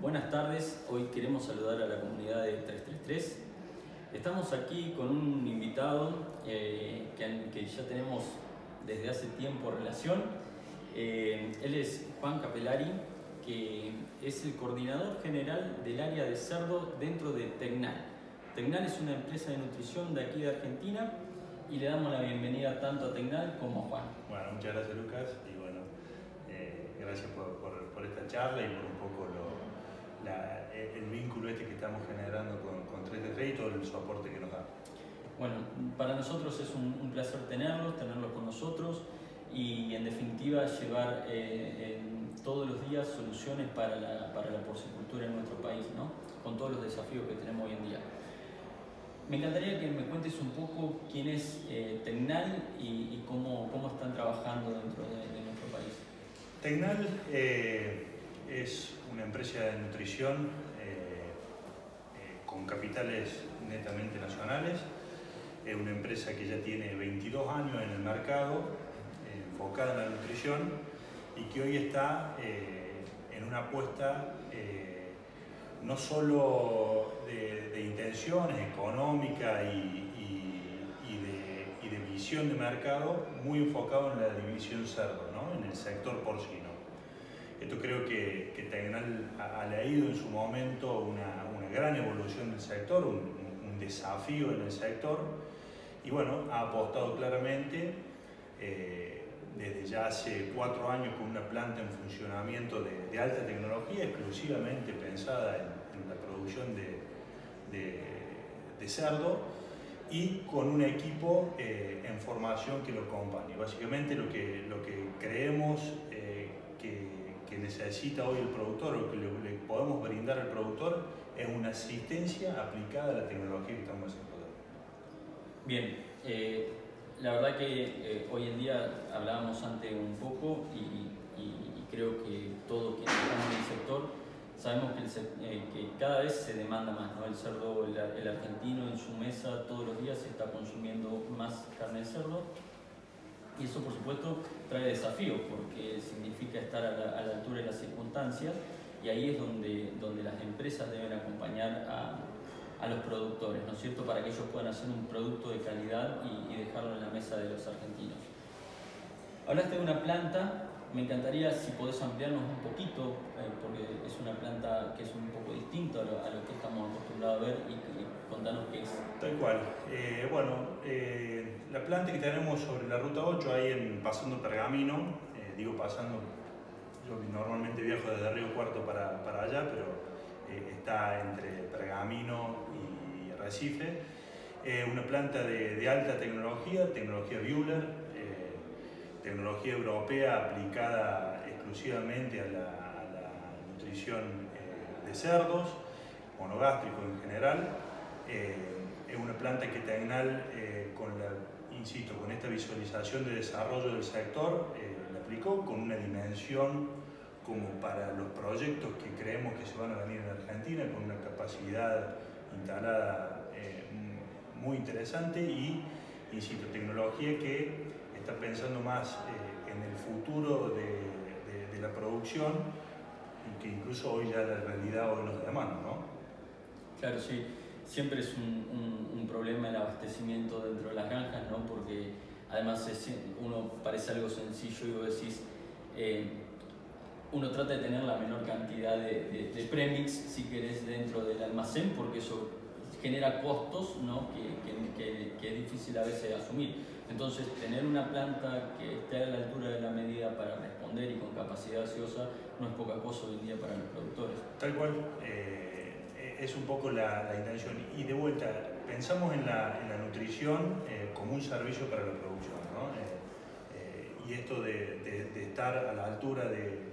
Buenas tardes, hoy queremos saludar a la comunidad de 333. Estamos aquí con un invitado eh, que, ya tenemos desde hace tiempo relación. Eh, él es Juan Capelari, que es el coordinador general del área de cerdo dentro de Tecnal. Tecnal es una empresa de nutrición de aquí de Argentina y le damos la bienvenida tanto a Tecnal como a Juan. Bueno, muchas gracias Lucas y bueno, eh, gracias por, por, esta charla y por un poco que estamos generando con, con 3D y todo el soporte que nos da. Bueno, para nosotros es un, placer tenerlos, tenerlos con nosotros y en definitiva llevar eh, todos los días soluciones para la, para la porcicultura en nuestro país, ¿no? con todos los desafíos que tenemos hoy en día. Me encantaría que me cuentes un poco quién es eh, Tecnal y, cómo, cómo, están trabajando dentro de, nuestro país. Tecnal eh, es una empresa de nutrición con capitales netamente nacionales. Es una empresa que ya tiene 22 años en el mercado, enfocada en la nutrición y que hoy está en una apuesta no solo de, intenciones económicas y, de, visión de mercado, muy enfocado en la división cerdo, ¿no? en el sector porcino. Esto creo que, que Tecnal ha, leído en su momento una, gran evolución del sector, un, desafío en el sector, y bueno, ha apostado claramente. Eh, desde ya hace cuatro años con una planta en funcionamiento de, alta tecnología exclusivamente pensada en, la producción de, de, cerdo y con un equipo eh, en formación que lo acompañe. Básicamente lo que, lo que creemos eh, que, que, necesita hoy el productor o que le, podemos brindar al productor es una asistencia aplicada a la tecnología que estamos haciendo. Bien, eh, la verdad que eh, hoy en día hablábamos antes un poco y, creo que todos quienes estamos en el sector sabemos que, eh, que cada vez se demanda más, ¿no? El cerdo, el, argentino en su mesa todos los días se está consumiendo más carne de cerdo y eso por supuesto trae desafíos porque significa estar a la, a la altura de las circunstancias y ahí es donde, donde las empresas deben acompañar a, a los productores, ¿no es cierto?, para que ellos puedan hacer un producto de calidad y, dejarlo en la mesa de los argentinos. Hablaste de una planta, me encantaría si podés ampliarnos un poquito, eh, porque es una planta que es un poco distinta a lo, que estamos acostumbrados a ver y, contanos qué es. Tal cual. Eh, bueno, eh, la planta que tenemos sobre la ruta 8, ahí en Pasando Pergamino, digo pasando, yo normalmente viajo desde Río Cuarto para, para allá, pero está entre Pergamino y Recife. una planta de, alta tecnología, tecnología Buehler, eh, tecnología europea aplicada exclusivamente a la, nutrición eh, de cerdos, monogástrico en general. Eh, es una planta que Tecnal, con la, insisto, con esta visualización de desarrollo del sector, con una dimensión como para los proyectos que creemos que se van a venir en Argentina, con una capacidad instalada eh, muy interesante y, insisto, tecnología que está pensando más eh, en el futuro de, la producción que incluso hoy ya la realidad hoy nos demanda, ¿no? Claro, sí. Siempre es un, problema el abastecimiento dentro de las granjas, ¿no? Porque además uno parece algo sencillo y vos decís, eh, uno trata de tener la menor cantidad de, de, premix, si querés, dentro del almacén, porque eso genera costos ¿no? que, que, que, es difícil a veces asumir. Entonces, tener una planta que esté a la altura de la medida para responder y con capacidad ociosa no es poca cosa hoy en día para los productores. Tal cual, eh, es un poco la, la, intención. Y de vuelta, pensamos en la, nutrición eh, como un servicio para la producción. ¿no? Eh, y esto de, estar a la altura de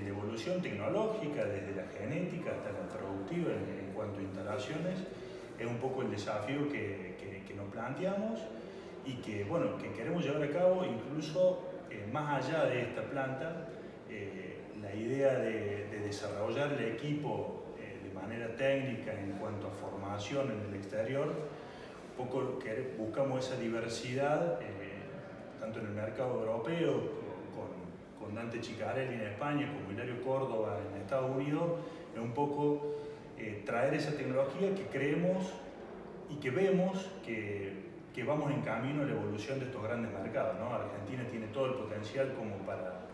la evolución tecnológica, desde la genética hasta la productiva en, cuanto a instalaciones, es un poco el desafío que, nos planteamos y que, bueno, que queremos llevar a cabo incluso eh, más allá de esta planta, eh, la idea de, desarrollar el equipo eh, manera técnica en cuanto a formación en el exterior, un poco que buscamos esa diversidad, tanto en el mercado europeo con Dante Chicarelli en España, como Hilario Córdoba en Estados Unidos, es un poco eh, traer esa tecnología que creemos y que vemos que, que, vamos en camino a la evolución de estos grandes mercados. ¿no? Argentina tiene todo el potencial como para,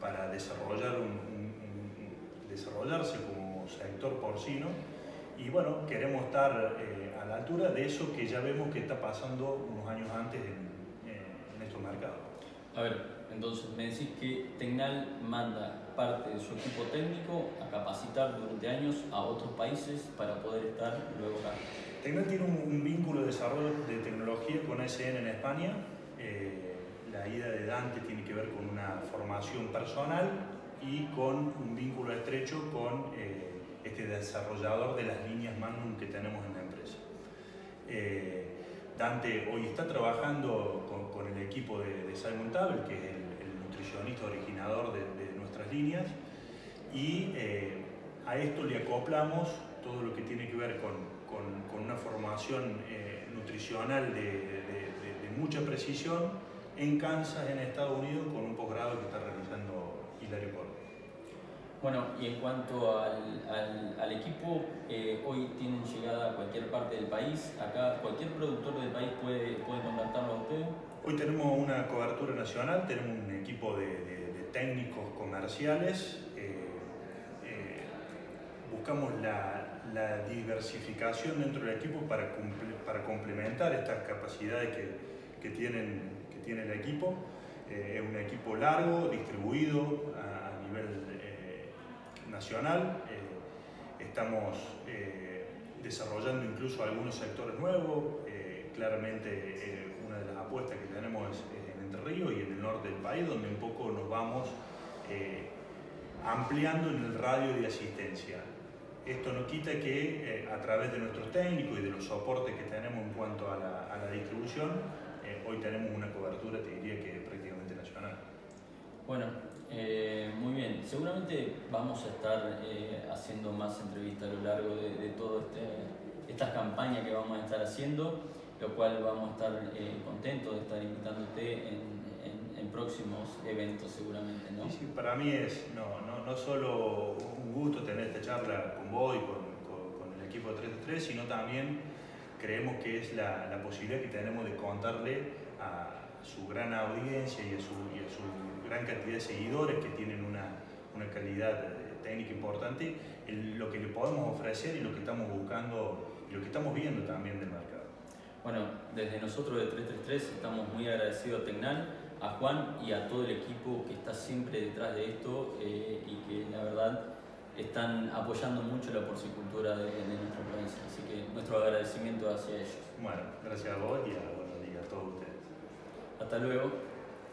para desarrollar desarrollarse como sector porcino y bueno, queremos estar eh, a la altura de eso que ya vemos que está pasando unos años antes en, en estos mercados. A ver, entonces me decís que Tecnal manda parte de su equipo técnico a capacitar durante años a otros países para poder estar luego acá. Tecnal tiene un, vínculo de desarrollo de tecnología con SN en España. Eh, la ida de Dante tiene que ver con una formación personal y con un vínculo estrecho con eh, este desarrollador de las líneas Magnum que tenemos en la empresa. Eh, Dante hoy está trabajando con, el equipo de, Simon Tabel, que es el, nutricionista originador de, nuestras líneas, y eh, a esto le acoplamos todo lo que tiene que ver con, una formación eh, nutricional de, de, mucha precisión en Kansas, en Estados Unidos, con un posgrado que está realizando Hilario Córdoba. Bueno, y en cuanto al, al, equipo, eh, hoy tienen llegada a cualquier parte del país. Acá cualquier productor del país puede, puede contactarlo a ustedes. Hoy tenemos una cobertura nacional, tenemos un equipo de, de, técnicos comerciales. Eh, eh, buscamos la, la, diversificación dentro del equipo para, para complementar estas capacidades que, que, tienen, que tiene el equipo. es un equipo largo, distribuido a, nivel nacional. Eh, estamos eh, desarrollando incluso algunos sectores nuevos. Eh, claramente una de las apuestas que tenemos es, en Entre Ríos y en el norte del país, donde un poco nos vamos ampliando en el radio de asistencia. Esto no quita que a través de nuestros técnicos y de los soportes que tenemos en cuanto a la, a la distribución, hoy tenemos una cobertura, te diría que prácticamente nacional. Bueno, eh, seguramente vamos a estar eh, haciendo más entrevistas a lo largo de, de todas este, estas campañas que vamos a estar haciendo, lo cual vamos a estar eh, contentos de estar invitándote en, próximos eventos seguramente. ¿no? Para mí es no, no, no, solo un gusto tener esta charla con vos y con, con, el equipo 3 sino también creemos que es la, la posibilidad que tenemos de contarle a su gran audiencia y a su gran cantidad de seguidores que tienen una, una calidad técnica importante, lo que le podemos ofrecer y lo que estamos buscando y lo que estamos viendo también del mercado. Bueno, desde nosotros de 333 estamos muy agradecidos a Tecnal, a Juan y a todo el equipo que está siempre detrás de esto eh, y que la verdad están apoyando mucho la porcicultura de, de, nuestro país. Así que nuestro agradecimiento hacia ellos. Bueno, gracias a vos y a, bueno, y a todos ustedes. Hasta luego.